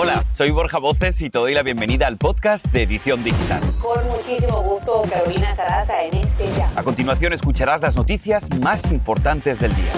Hola, soy Borja Voces y te doy la bienvenida al podcast de Edición Digital. Con muchísimo gusto, Carolina Sarasa en este ya. A continuación escucharás las noticias más importantes del día.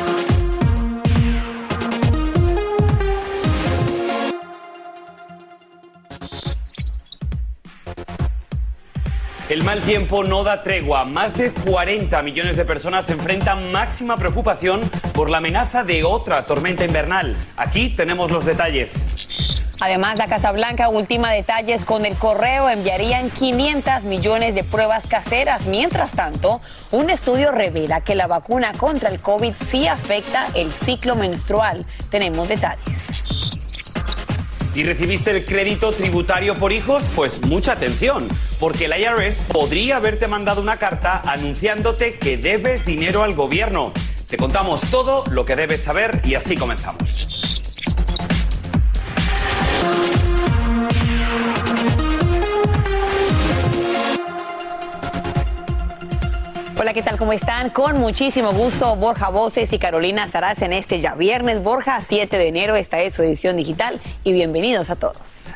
El mal tiempo no da tregua. Más de 40 millones de personas enfrentan máxima preocupación por la amenaza de otra tormenta invernal. Aquí tenemos los detalles. Además, la Casa Blanca última detalles con el correo enviarían 500 millones de pruebas caseras. Mientras tanto, un estudio revela que la vacuna contra el COVID sí afecta el ciclo menstrual. Tenemos detalles. ¿Y recibiste el crédito tributario por hijos? Pues mucha atención, porque el IRS podría haberte mandado una carta anunciándote que debes dinero al gobierno. Te contamos todo lo que debes saber y así comenzamos. Hola, ¿qué tal? ¿Cómo están? Con muchísimo gusto, Borja Voces y Carolina Saraz en este ya viernes. Borja, 7 de enero, esta es su edición digital y bienvenidos a todos.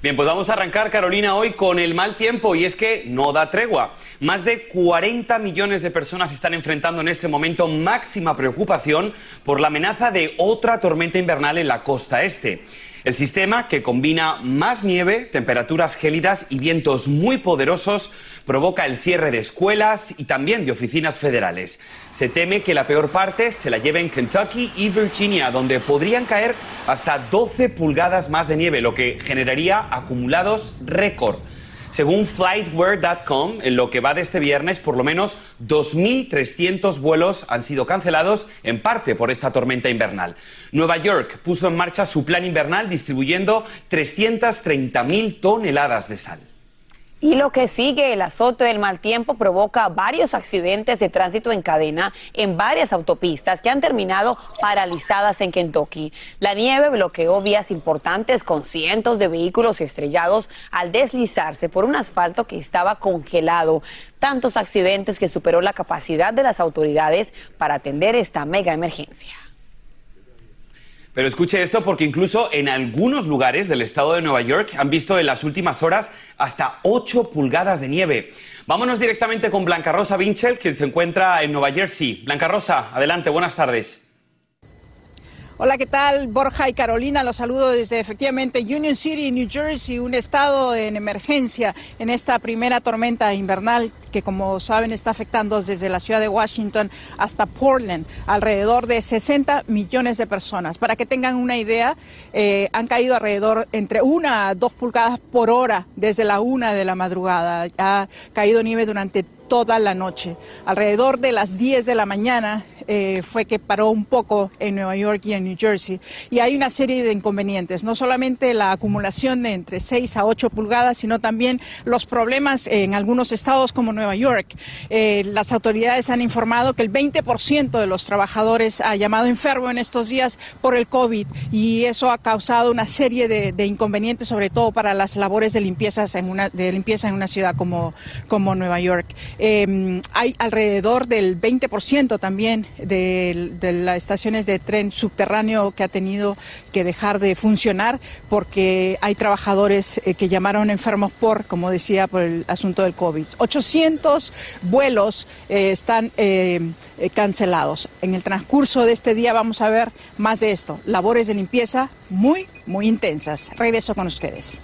Bien, pues vamos a arrancar, Carolina, hoy con el mal tiempo y es que no da tregua. Más de 40 millones de personas están enfrentando en este momento máxima preocupación por la amenaza de otra tormenta invernal en la costa este. El sistema, que combina más nieve, temperaturas gélidas y vientos muy poderosos, provoca el cierre de escuelas y también de oficinas federales. Se teme que la peor parte se la lleven Kentucky y Virginia, donde podrían caer hasta 12 pulgadas más de nieve, lo que generaría acumulados récord. Según flightwear.com, en lo que va de este viernes, por lo menos 2.300 vuelos han sido cancelados, en parte por esta tormenta invernal. Nueva York puso en marcha su plan invernal distribuyendo 330.000 toneladas de sal. Y lo que sigue, el azote del mal tiempo provoca varios accidentes de tránsito en cadena en varias autopistas que han terminado paralizadas en Kentucky. La nieve bloqueó vías importantes con cientos de vehículos estrellados al deslizarse por un asfalto que estaba congelado. Tantos accidentes que superó la capacidad de las autoridades para atender esta mega emergencia. Pero escuche esto porque incluso en algunos lugares del estado de Nueva York han visto en las últimas horas hasta 8 pulgadas de nieve. Vámonos directamente con Blanca Rosa Vinchel, quien se encuentra en Nueva Jersey. Blanca Rosa, adelante, buenas tardes. Hola, ¿qué tal? Borja y Carolina, los saludo desde efectivamente Union City, New Jersey, un estado en emergencia en esta primera tormenta invernal que, como saben, está afectando desde la ciudad de Washington hasta Portland, alrededor de 60 millones de personas. Para que tengan una idea, eh, han caído alrededor entre una a dos pulgadas por hora desde la una de la madrugada. Ha caído nieve durante toda la noche. Alrededor de las 10 de la mañana eh, fue que paró un poco en Nueva York y en New Jersey. Y hay una serie de inconvenientes, no solamente la acumulación de entre 6 a 8 pulgadas, sino también los problemas en algunos estados como Nueva York. Eh, las autoridades han informado que el 20% de los trabajadores ha llamado enfermo en estos días por el COVID y eso ha causado una serie de, inconvenientes, sobre todo para las labores de limpieza en una, de limpieza en una ciudad como, como Nueva York. Eh, hay alrededor del 20% también de, las estaciones de tren subterráneo que ha tenido que dejar de funcionar porque hay trabajadores eh, que llamaron enfermos por, como decía, por el asunto del COVID. 800 vuelos eh, están eh, cancelados. En el transcurso de este día vamos a ver más de esto. Labores de limpieza muy, muy intensas. Regreso con ustedes.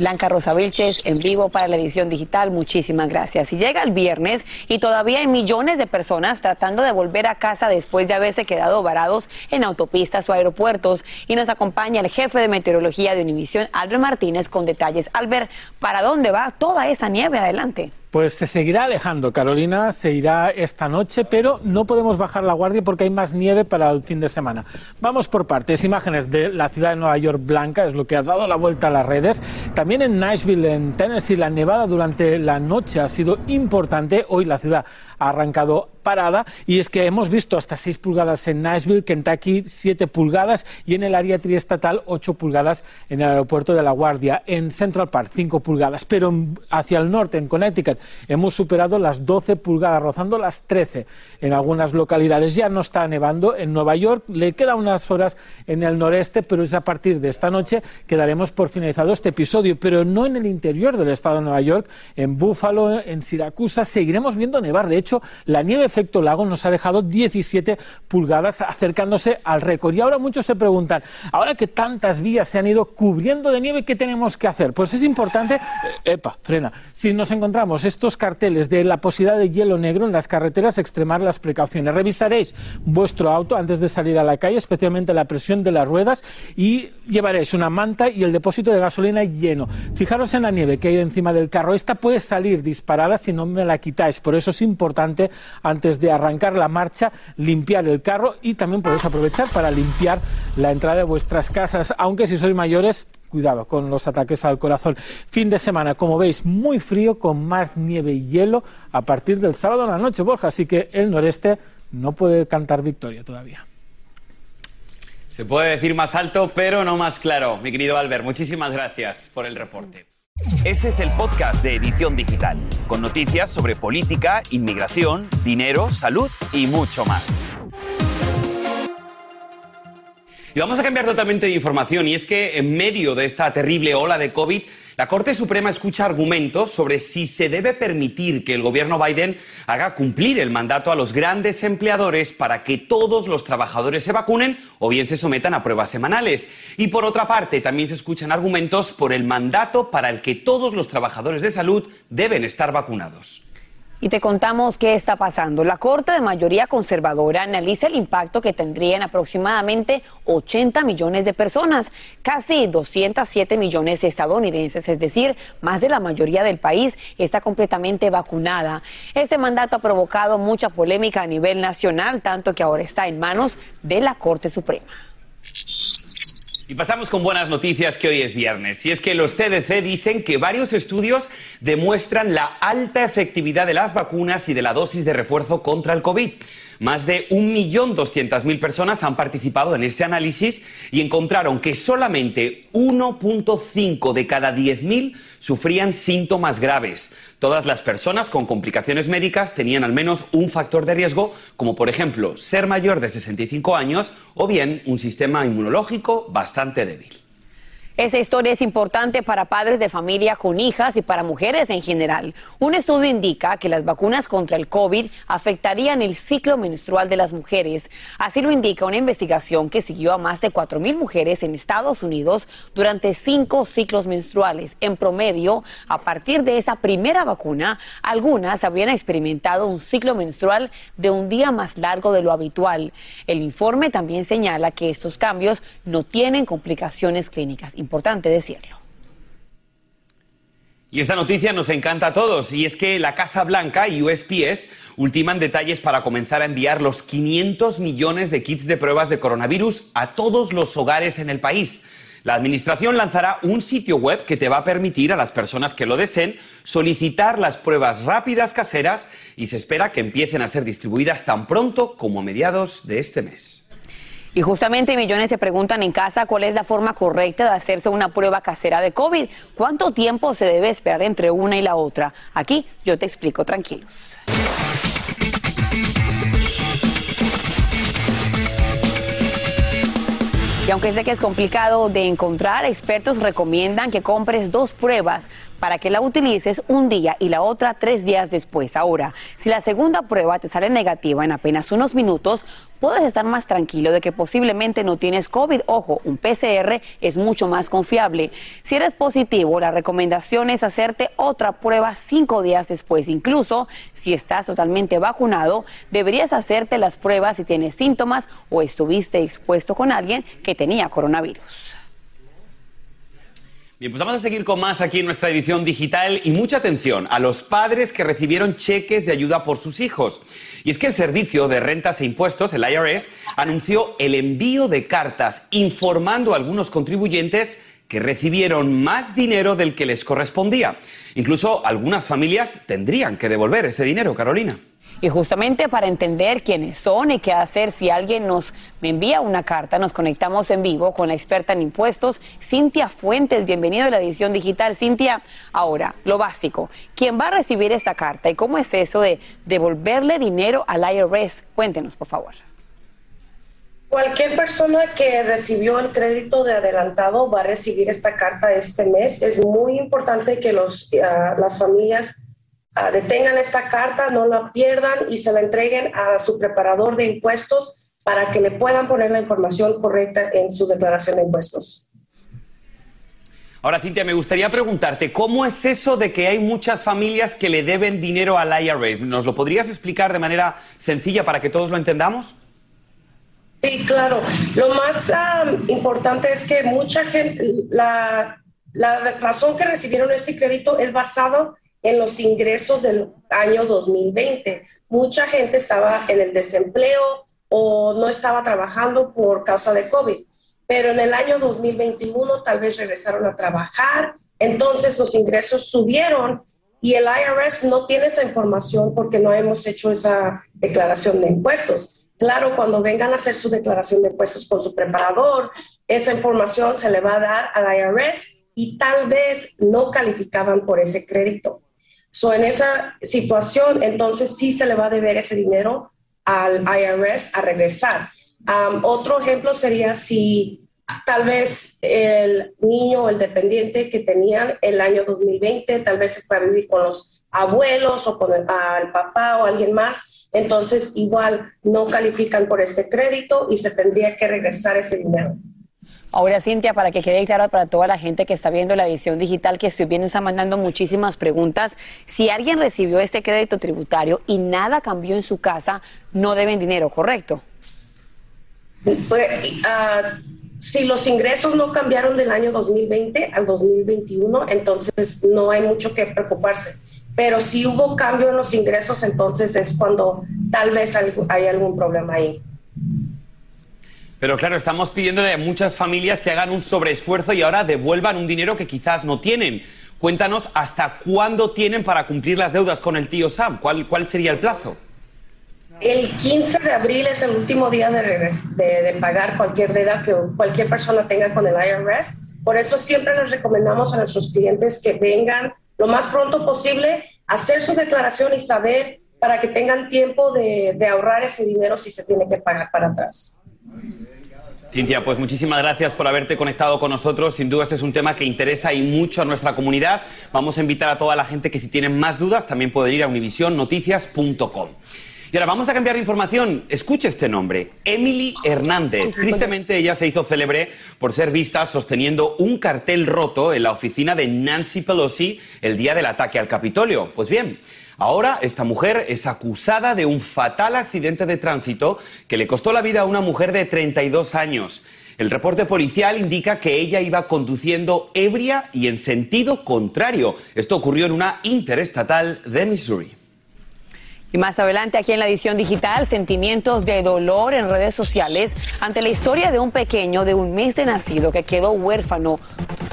Blanca Rosa Vilches en vivo para la edición digital. Muchísimas gracias. Y llega el viernes y todavía hay millones de personas tratando de volver a casa después de haberse quedado varados en autopistas o aeropuertos. Y nos acompaña el jefe de meteorología de Univisión, Albert Martínez, con detalles. Albert, ¿para dónde va toda esa nieve? Adelante. Pues se seguirá alejando, Carolina, se irá esta noche, pero no podemos bajar la guardia porque hay más nieve para el fin de semana. Vamos por partes. Imágenes de la ciudad de Nueva York blanca es lo que ha dado la vuelta a las redes. También en Nashville, en Tennessee, la nevada durante la noche ha sido importante. Hoy la ciudad ha arrancado parada y es que hemos visto hasta 6 pulgadas en Nashville, Kentucky 7 pulgadas y en el área triestatal 8 pulgadas en el aeropuerto de La Guardia, en Central Park 5 pulgadas, pero hacia el norte, en Connecticut, hemos superado las 12 pulgadas, rozando las 13 en algunas localidades. Ya no está nevando en Nueva York, le quedan unas horas en el noreste, pero es a partir de esta noche que daremos por finalizado este episodio, pero no en el interior del estado de Nueva York, en Buffalo, en Siracusa, seguiremos viendo nevar. De hecho, la nieve efecto lago nos ha dejado 17 pulgadas acercándose al récord. Y ahora muchos se preguntan, ahora que tantas vías se han ido cubriendo de nieve, ¿qué tenemos que hacer? Pues es importante, eh, epa, frena, si nos encontramos estos carteles de la posibilidad de hielo negro en las carreteras, extremar las precauciones. Revisaréis vuestro auto antes de salir a la calle, especialmente la presión de las ruedas, y llevaréis una manta y el depósito de gasolina lleno. Fijaros en la nieve que hay encima del carro. Esta puede salir disparada si no me la quitáis. Por eso es importante, antes de arrancar la marcha, limpiar el carro y también podéis aprovechar para limpiar la entrada de vuestras casas, aunque si sois mayores, cuidado con los ataques al corazón. Fin de semana, como veis, muy frío, con más nieve y hielo a partir del sábado en la noche, Borja, así que el noreste no puede cantar victoria todavía. Se puede decir más alto, pero no más claro. Mi querido Albert, muchísimas gracias por el reporte. Este es el podcast de Edición Digital, con noticias sobre política, inmigración, dinero, salud y mucho más. Y vamos a cambiar totalmente de información y es que en medio de esta terrible ola de COVID, la Corte Suprema escucha argumentos sobre si se debe permitir que el gobierno Biden haga cumplir el mandato a los grandes empleadores para que todos los trabajadores se vacunen o bien se sometan a pruebas semanales. Y por otra parte, también se escuchan argumentos por el mandato para el que todos los trabajadores de salud deben estar vacunados. Y te contamos qué está pasando. La Corte de mayoría conservadora analiza el impacto que tendrían aproximadamente 80 millones de personas, casi 207 millones de estadounidenses, es decir, más de la mayoría del país está completamente vacunada. Este mandato ha provocado mucha polémica a nivel nacional, tanto que ahora está en manos de la Corte Suprema. Y pasamos con buenas noticias que hoy es viernes. Y es que los CDC dicen que varios estudios demuestran la alta efectividad de las vacunas y de la dosis de refuerzo contra el COVID. Más de 1.200.000 personas han participado en este análisis y encontraron que solamente 1.5 de cada 10.000 sufrían síntomas graves. Todas las personas con complicaciones médicas tenían al menos un factor de riesgo, como por ejemplo ser mayor de 65 años o bien un sistema inmunológico bastante débil. Esa historia es importante para padres de familia con hijas y para mujeres en general. Un estudio indica que las vacunas contra el COVID afectarían el ciclo menstrual de las mujeres. Así lo indica una investigación que siguió a más de 4.000 mujeres en Estados Unidos durante cinco ciclos menstruales. En promedio, a partir de esa primera vacuna, algunas habrían experimentado un ciclo menstrual de un día más largo de lo habitual. El informe también señala que estos cambios no tienen complicaciones clínicas importante decirlo. Y esta noticia nos encanta a todos, y es que la Casa Blanca y USPS ultiman detalles para comenzar a enviar los 500 millones de kits de pruebas de coronavirus a todos los hogares en el país. La Administración lanzará un sitio web que te va a permitir a las personas que lo deseen solicitar las pruebas rápidas caseras y se espera que empiecen a ser distribuidas tan pronto como a mediados de este mes. Y justamente millones se preguntan en casa cuál es la forma correcta de hacerse una prueba casera de COVID. ¿Cuánto tiempo se debe esperar entre una y la otra? Aquí yo te explico tranquilos. Y aunque sé que es complicado de encontrar, expertos recomiendan que compres dos pruebas para que la utilices un día y la otra tres días después. Ahora, si la segunda prueba te sale negativa en apenas unos minutos, puedes estar más tranquilo de que posiblemente no tienes COVID. Ojo, un PCR es mucho más confiable. Si eres positivo, la recomendación es hacerte otra prueba cinco días después. Incluso si estás totalmente vacunado, deberías hacerte las pruebas si tienes síntomas o estuviste expuesto con alguien que tenía coronavirus. Bien, pues vamos a seguir con más aquí en nuestra edición digital y mucha atención a los padres que recibieron cheques de ayuda por sus hijos. Y es que el Servicio de Rentas e Impuestos, el IRS, anunció el envío de cartas informando a algunos contribuyentes que recibieron más dinero del que les correspondía. Incluso algunas familias tendrían que devolver ese dinero, Carolina. Y justamente para entender quiénes son y qué hacer si alguien nos envía una carta, nos conectamos en vivo con la experta en impuestos, Cintia Fuentes. Bienvenido a la edición digital. Cintia, ahora, lo básico. ¿Quién va a recibir esta carta y cómo es eso de devolverle dinero al IRS? Cuéntenos, por favor. Cualquier persona que recibió el crédito de adelantado va a recibir esta carta este mes. Es muy importante que los, ah, las familias detengan esta carta, no la pierdan y se la entreguen a su preparador de impuestos para que le puedan poner la información correcta en su declaración de impuestos. Ahora, Cintia, me gustaría preguntarte, ¿cómo es eso de que hay muchas familias que le deben dinero al IRS? ¿Nos lo podrías explicar de manera sencilla para que todos lo entendamos? Sí, claro. Lo más ah, importante es que mucha gente, la, la razón que recibieron este crédito es basado en los ingresos del año 2020. Mucha gente estaba en el desempleo o no estaba trabajando por causa de COVID, pero en el año 2021 tal vez regresaron a trabajar, entonces los ingresos subieron y el IRS no tiene esa información porque no hemos hecho esa declaración de impuestos. Claro, cuando vengan a hacer su declaración de impuestos con su preparador, esa información se le va a dar al IRS y tal vez no calificaban por ese crédito. So, en esa situación, entonces sí se le va a deber ese dinero al IRS a regresar. otro ejemplo sería si tal vez el niño o el dependiente que tenían el año 2020, tal vez se fue a vivir con los abuelos o con el, el papá o alguien más, entonces igual no califican por este crédito y se tendría que regresar ese dinero. Ahora, Cintia, para que quede claro para toda la gente que está viendo la edición digital, que estoy viendo, está mandando muchísimas preguntas. Si alguien recibió este crédito tributario y nada cambió en su casa, no deben dinero, ¿correcto? Pues, ah, si los ingresos no cambiaron del año 2020 al 2021, entonces no hay mucho que preocuparse. Pero si hubo cambio en los ingresos, entonces es cuando tal vez hay algún problema ahí. Pero claro, estamos pidiéndole a muchas familias que hagan un sobreesfuerzo y ahora devuelvan un dinero que quizás no tienen. Cuéntanos hasta cuándo tienen para cumplir las deudas con el tío Sam. ¿Cuál, cuál sería el plazo? El 15 de abril es el último día de, de, pagar cualquier deuda que cualquier persona tenga con el IRS. Por eso siempre les recomendamos a nuestros clientes que vengan lo más pronto posible a hacer su declaración y saber para que tengan tiempo de, de ahorrar ese dinero si se tiene que pagar para atrás. Cintia, pues muchísimas gracias por haberte conectado con nosotros. Sin duda, este es un tema que interesa y mucho a nuestra comunidad. Vamos a invitar a toda la gente que si tienen más dudas también pueden ir a univisionnoticias.com. Y ahora vamos a cambiar de información. Escuche este nombre, Emily Hernández. Tristemente ella se hizo célebre por ser vista sosteniendo un cartel roto en la oficina de Nancy Pelosi el día del ataque al Capitolio. Pues bien, Ahora esta mujer es acusada de un fatal accidente de tránsito que le costó la vida a una mujer de 32 años. El reporte policial indica que ella iba conduciendo ebria y en sentido contrario. Esto ocurrió en una interestatal de Missouri. Y más adelante aquí en la edición digital, sentimientos de dolor en redes sociales ante la historia de un pequeño de un mes de nacido que quedó huérfano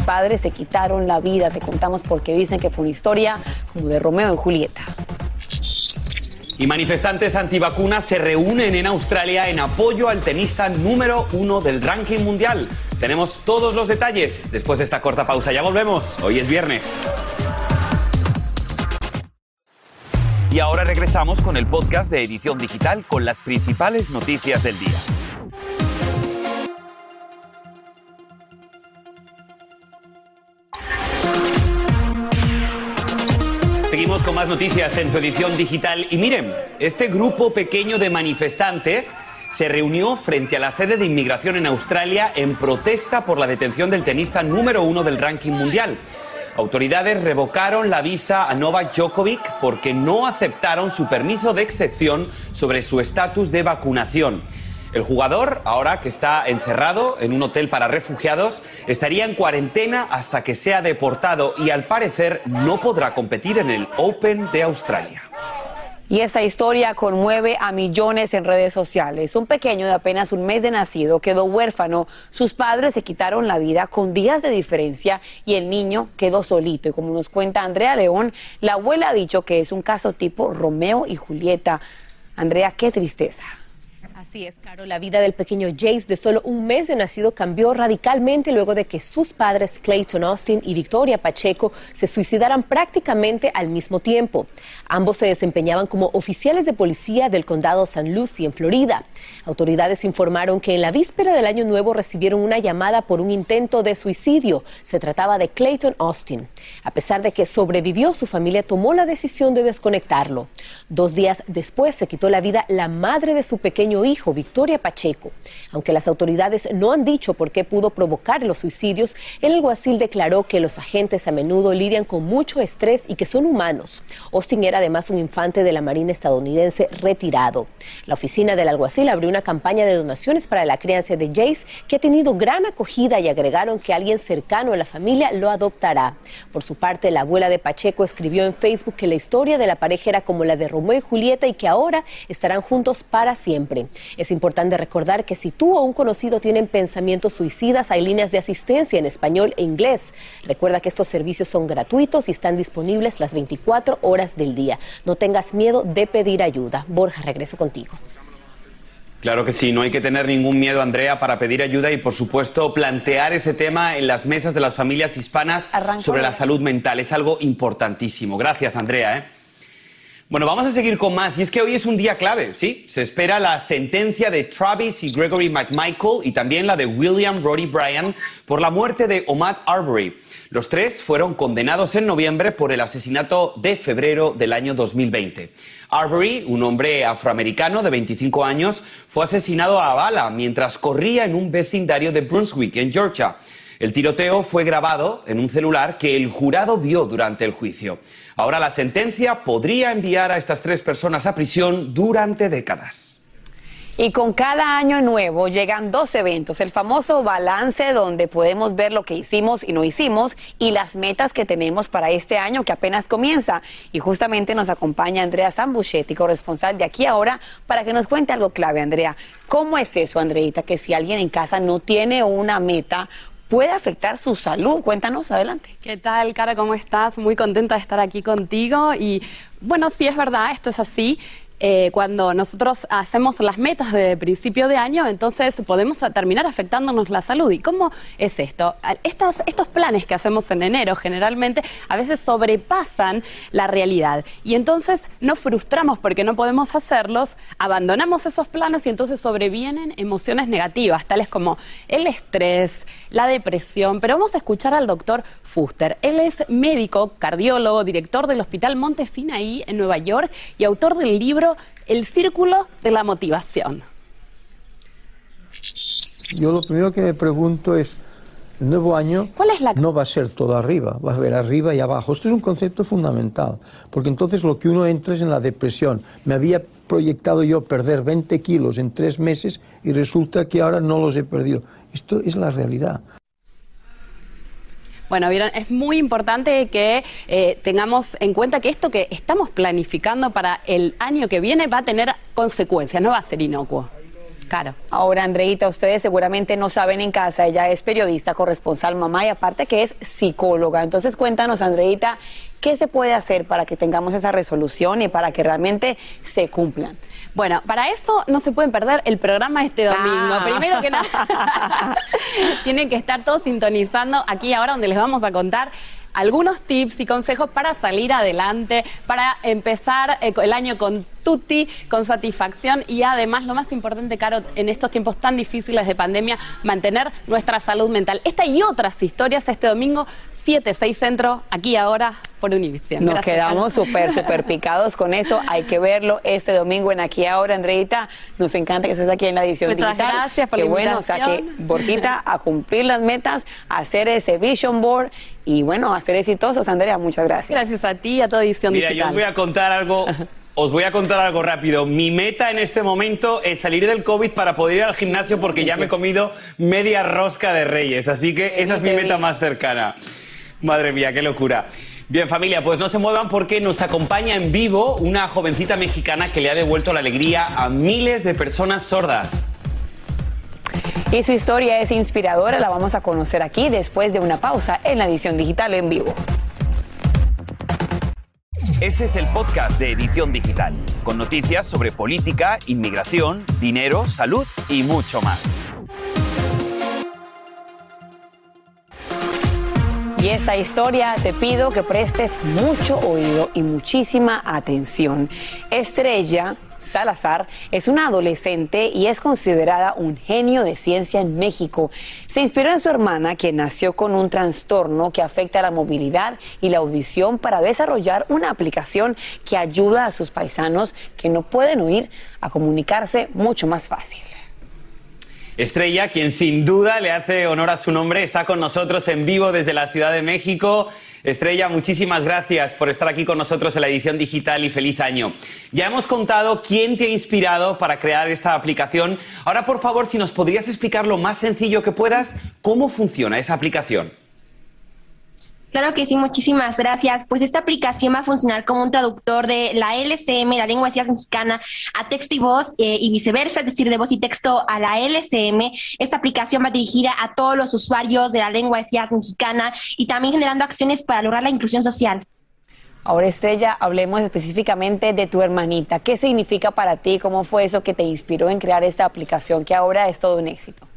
padres se quitaron la vida. Te contamos porque dicen que fue una historia como de Romeo y Julieta. Y manifestantes antivacunas se reúnen en Australia en apoyo al tenista número uno del ranking mundial. Tenemos todos los detalles después de esta corta pausa. Ya volvemos. Hoy es viernes. Y ahora regresamos con el podcast de Edición Digital con las principales noticias del día. Seguimos con más noticias en tu edición digital. Y miren, este grupo pequeño de manifestantes se reunió frente a la sede de inmigración en Australia en protesta por la detención del tenista número uno del ranking mundial. Autoridades revocaron la visa a Novak Djokovic porque no aceptaron su permiso de excepción sobre su estatus de vacunación. El jugador, ahora que está encerrado en un hotel para refugiados, estaría en cuarentena hasta que sea deportado y al parecer no podrá competir en el Open de Australia. Y esa historia conmueve a millones en redes sociales. Un pequeño de apenas un mes de nacido quedó huérfano. Sus padres se quitaron la vida con días de diferencia y el niño quedó solito. Y como nos cuenta Andrea León, la abuela ha dicho que es un caso tipo Romeo y Julieta. Andrea, qué tristeza. Así es, Caro. La vida del pequeño Jace de solo un mes de nacido cambió radicalmente luego de que sus padres Clayton Austin y Victoria Pacheco se suicidaran prácticamente al mismo tiempo. Ambos se desempeñaban como oficiales de policía del condado San Lucie en Florida. Autoridades informaron que en la víspera del año nuevo recibieron una llamada por un intento de suicidio. Se trataba de Clayton Austin. A pesar de que sobrevivió, su familia tomó la decisión de desconectarlo. Dos días después se quitó la vida la madre de su pequeño hijo, Victoria Pacheco. Aunque las autoridades no han dicho por qué pudo provocar los suicidios, el alguacil declaró que los agentes a menudo lidian con mucho estrés y que son humanos. Austin era además un infante de la Marina estadounidense retirado. La oficina del alguacil abrió una campaña de donaciones para la crianza de Jace que ha tenido gran acogida y agregaron que alguien cercano a la familia lo adoptará. Por su parte, la abuela de Pacheco escribió en Facebook que la historia de la pareja era como la de Romeo y Julieta y que ahora estarán juntos para siempre. Es importante recordar que si tú o un conocido tienen pensamientos suicidas, hay líneas de asistencia en español e inglés. Recuerda que estos servicios son gratuitos y están disponibles las 24 horas del día. No tengas miedo de pedir ayuda. Borja, regreso contigo. Claro que sí, no hay que tener ningún miedo, Andrea, para pedir ayuda y, por supuesto, plantear este tema en las mesas de las familias hispanas sobre la salud mental. Es algo importantísimo. Gracias, Andrea. ¿eh? Bueno, vamos a seguir con más. Y es que hoy es un día clave, ¿sí? Se espera la sentencia de Travis y Gregory McMichael y también la de William Roddy Bryan por la muerte de Omar Arbery. Los tres fueron condenados en noviembre por el asesinato de febrero del año 2020. Arbery, un hombre afroamericano de 25 años, fue asesinado a bala mientras corría en un vecindario de Brunswick, en Georgia. El tiroteo fue grabado en un celular que el jurado vio durante el juicio. Ahora la sentencia podría enviar a estas tres personas a prisión durante décadas. Y con cada año nuevo llegan dos eventos, el famoso balance donde podemos ver lo que hicimos y no hicimos y las metas que tenemos para este año que apenas comienza. Y justamente nos acompaña Andrea Zambuchetti, corresponsal de aquí ahora, para que nos cuente algo clave, Andrea. ¿Cómo es eso, Andreita, que si alguien en casa no tiene una meta, puede afectar su salud. Cuéntanos, adelante. ¿Qué tal, Cara? ¿Cómo estás? Muy contenta de estar aquí contigo. Y bueno, sí es verdad, esto es así. Eh, cuando nosotros hacemos las metas de principio de año, entonces podemos terminar afectándonos la salud. ¿Y cómo es esto? Estos planes que hacemos en enero generalmente a veces sobrepasan la realidad y entonces nos frustramos porque no podemos hacerlos, abandonamos esos planes y entonces sobrevienen emociones negativas, tales como el estrés, la depresión. Pero vamos a escuchar al doctor Fuster. Él es médico, cardiólogo, director del Hospital Monte Sinaí en Nueva York y autor del libro el círculo de la motivación. Yo lo primero que me pregunto es, el nuevo año no va a ser todo arriba, va a haber arriba y abajo. Esto es un concepto fundamental, porque entonces lo que uno entra es en la depresión. Me había proyectado yo perder 20 kilos en tres meses y resulta que ahora no los he perdido. Esto es la realidad. Bueno, vieron, es muy importante que eh, tengamos en cuenta que esto que estamos planificando para el año que viene va a tener consecuencias, no va a ser inocuo. Claro. Ahora, Andreita, ustedes seguramente no saben en casa, ella es periodista, corresponsal, mamá y aparte que es psicóloga. Entonces, cuéntanos, Andreita, ¿qué se puede hacer para que tengamos esa resolución y para que realmente se cumplan? Bueno, para eso no se pueden perder el programa este domingo. Ah. Primero que nada, tienen que estar todos sintonizando aquí ahora donde les vamos a contar algunos tips y consejos para salir adelante, para empezar eh, el año con tutti, con satisfacción y además, lo más importante, Caro, en estos tiempos tan difíciles de pandemia, mantener nuestra salud mental. Esta y otras historias este domingo 7, 6 Centro, aquí ahora por Univision. Nos quedamos súper, súper picados con eso. Hay que verlo este domingo en Aquí Ahora, Andreita. Nos encanta que estés aquí en la edición Muchas digital. gracias por la Qué bueno, o sea que. Borjita, a cumplir las metas, a hacer ese vision board y bueno, a ser exitosos, Andrea. Muchas gracias. Gracias a ti y a toda edición Mira, yo digital. os voy a contar algo. Os voy a contar algo rápido. Mi meta en este momento es salir del COVID para poder ir al gimnasio porque ya me he comido media rosca de reyes. Así que esa es mi meta más cercana. Madre mía, qué locura. Bien familia, pues no se muevan porque nos acompaña en vivo una jovencita mexicana que le ha devuelto la alegría a miles de personas sordas. Y su historia es inspiradora, la vamos a conocer aquí después de una pausa en la edición digital en vivo. Este es el podcast de Edición Digital, con noticias sobre política, inmigración, dinero, salud y mucho más. Y esta historia te pido que prestes mucho oído y muchísima atención. Estrella Salazar es una adolescente y es considerada un genio de ciencia en México. Se inspiró en su hermana, quien nació con un trastorno que afecta la movilidad y la audición para desarrollar una aplicación que ayuda a sus paisanos que no pueden oír a comunicarse mucho más fácil. Estrella, quien sin duda le hace honor a su nombre, está con nosotros en vivo desde la Ciudad de México. Estrella, muchísimas gracias por estar aquí con nosotros en la edición digital y feliz año. Ya hemos contado quién te ha inspirado para crear esta aplicación. Ahora, por favor, si nos podrías explicar lo más sencillo que puedas, cómo funciona esa aplicación. Claro que sí, muchísimas gracias. Pues esta aplicación va a funcionar como un traductor de la LCM, la lengua de señas mexicana, a texto y voz eh, y viceversa, es decir, de voz y texto a la LCM. Esta aplicación va dirigida a todos los usuarios de la lengua de señas mexicana y también generando acciones para lograr la inclusión social. Ahora, Estrella, hablemos específicamente de tu hermanita. ¿Qué significa para ti? ¿Cómo fue eso que te inspiró en crear esta aplicación que ahora es todo un éxito?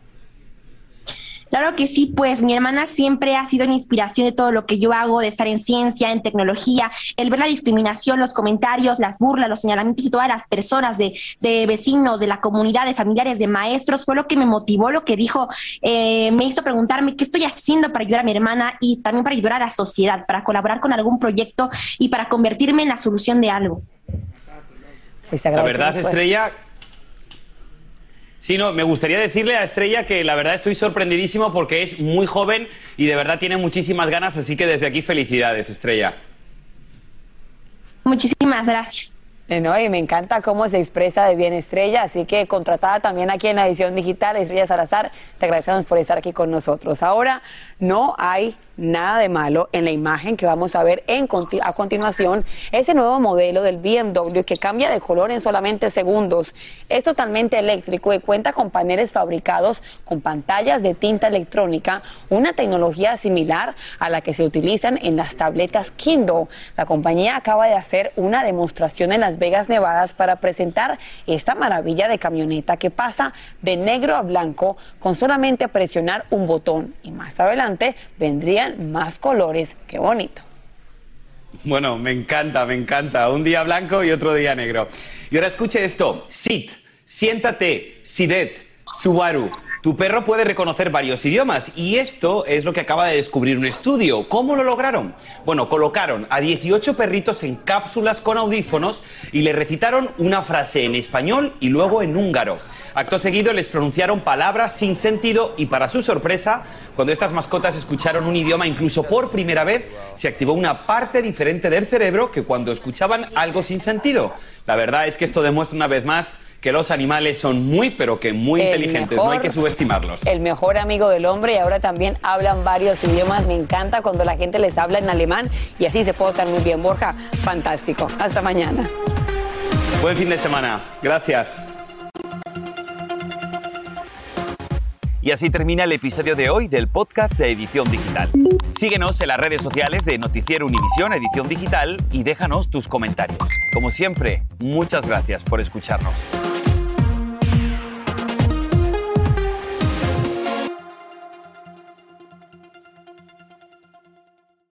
Claro que sí, pues mi hermana siempre ha sido la inspiración de todo lo que yo hago, de estar en ciencia, en tecnología, el ver la discriminación, los comentarios, las burlas, los señalamientos de todas las personas, de, vecinos, de la comunidad, de familiares, de maestros, fue lo que me motivó, lo que dijo, eh, me hizo preguntarme qué estoy haciendo para ayudar a mi hermana y también para ayudar a la sociedad, para colaborar con algún proyecto y para convertirme en la solución de algo. Pues la verdad, Estrella, Sí, no, me gustaría decirle a Estrella que la verdad estoy sorprendidísimo porque es muy joven y de verdad tiene muchísimas ganas, así que desde aquí felicidades, Estrella. Muchísimas gracias. Eh, no, y me encanta cómo se expresa de bien Estrella, así que contratada también aquí en la edición digital, Estrella Salazar, te agradecemos por estar aquí con nosotros. Ahora no hay nada de malo en la imagen que vamos a ver a continuación. Ese nuevo modelo del BMW que cambia de color en solamente segundos. Es totalmente eléctrico y cuenta con paneles fabricados con pantallas de tinta electrónica, una tecnología similar a la que se utilizan en las tabletas Kindle. La compañía acaba de hacer una demostración en Las Vegas, Nevadas para presentar esta maravilla de camioneta que pasa de negro a blanco con solamente presionar un botón. Y más adelante vendrían más colores. Qué bonito. Bueno, me encanta, me encanta. Un día blanco y otro día negro. Y ahora escuche esto. Sit, siéntate, Sidet, Subaru. Tu perro puede reconocer varios idiomas y esto es lo que acaba de descubrir un estudio. ¿Cómo lo lograron? Bueno, colocaron a 18 perritos en cápsulas con audífonos y le recitaron una frase en español y luego en húngaro. Acto seguido les pronunciaron palabras sin sentido y para su sorpresa, cuando estas mascotas escucharon un idioma incluso por primera vez, se activó una parte diferente del cerebro que cuando escuchaban algo sin sentido. La verdad es que esto demuestra una vez más que los animales son muy, pero que muy inteligentes, no hay que subestimarlos. El mejor amigo del hombre y ahora también hablan varios idiomas. Me encanta cuando la gente les habla en alemán y así se puede estar muy bien. Borja, fantástico. Hasta mañana. Buen fin de semana. Gracias. Y así termina el episodio de hoy del podcast de Edición Digital. Síguenos en las redes sociales de Noticiero Univisión Edición Digital y déjanos tus comentarios. Como siempre, muchas gracias por escucharnos.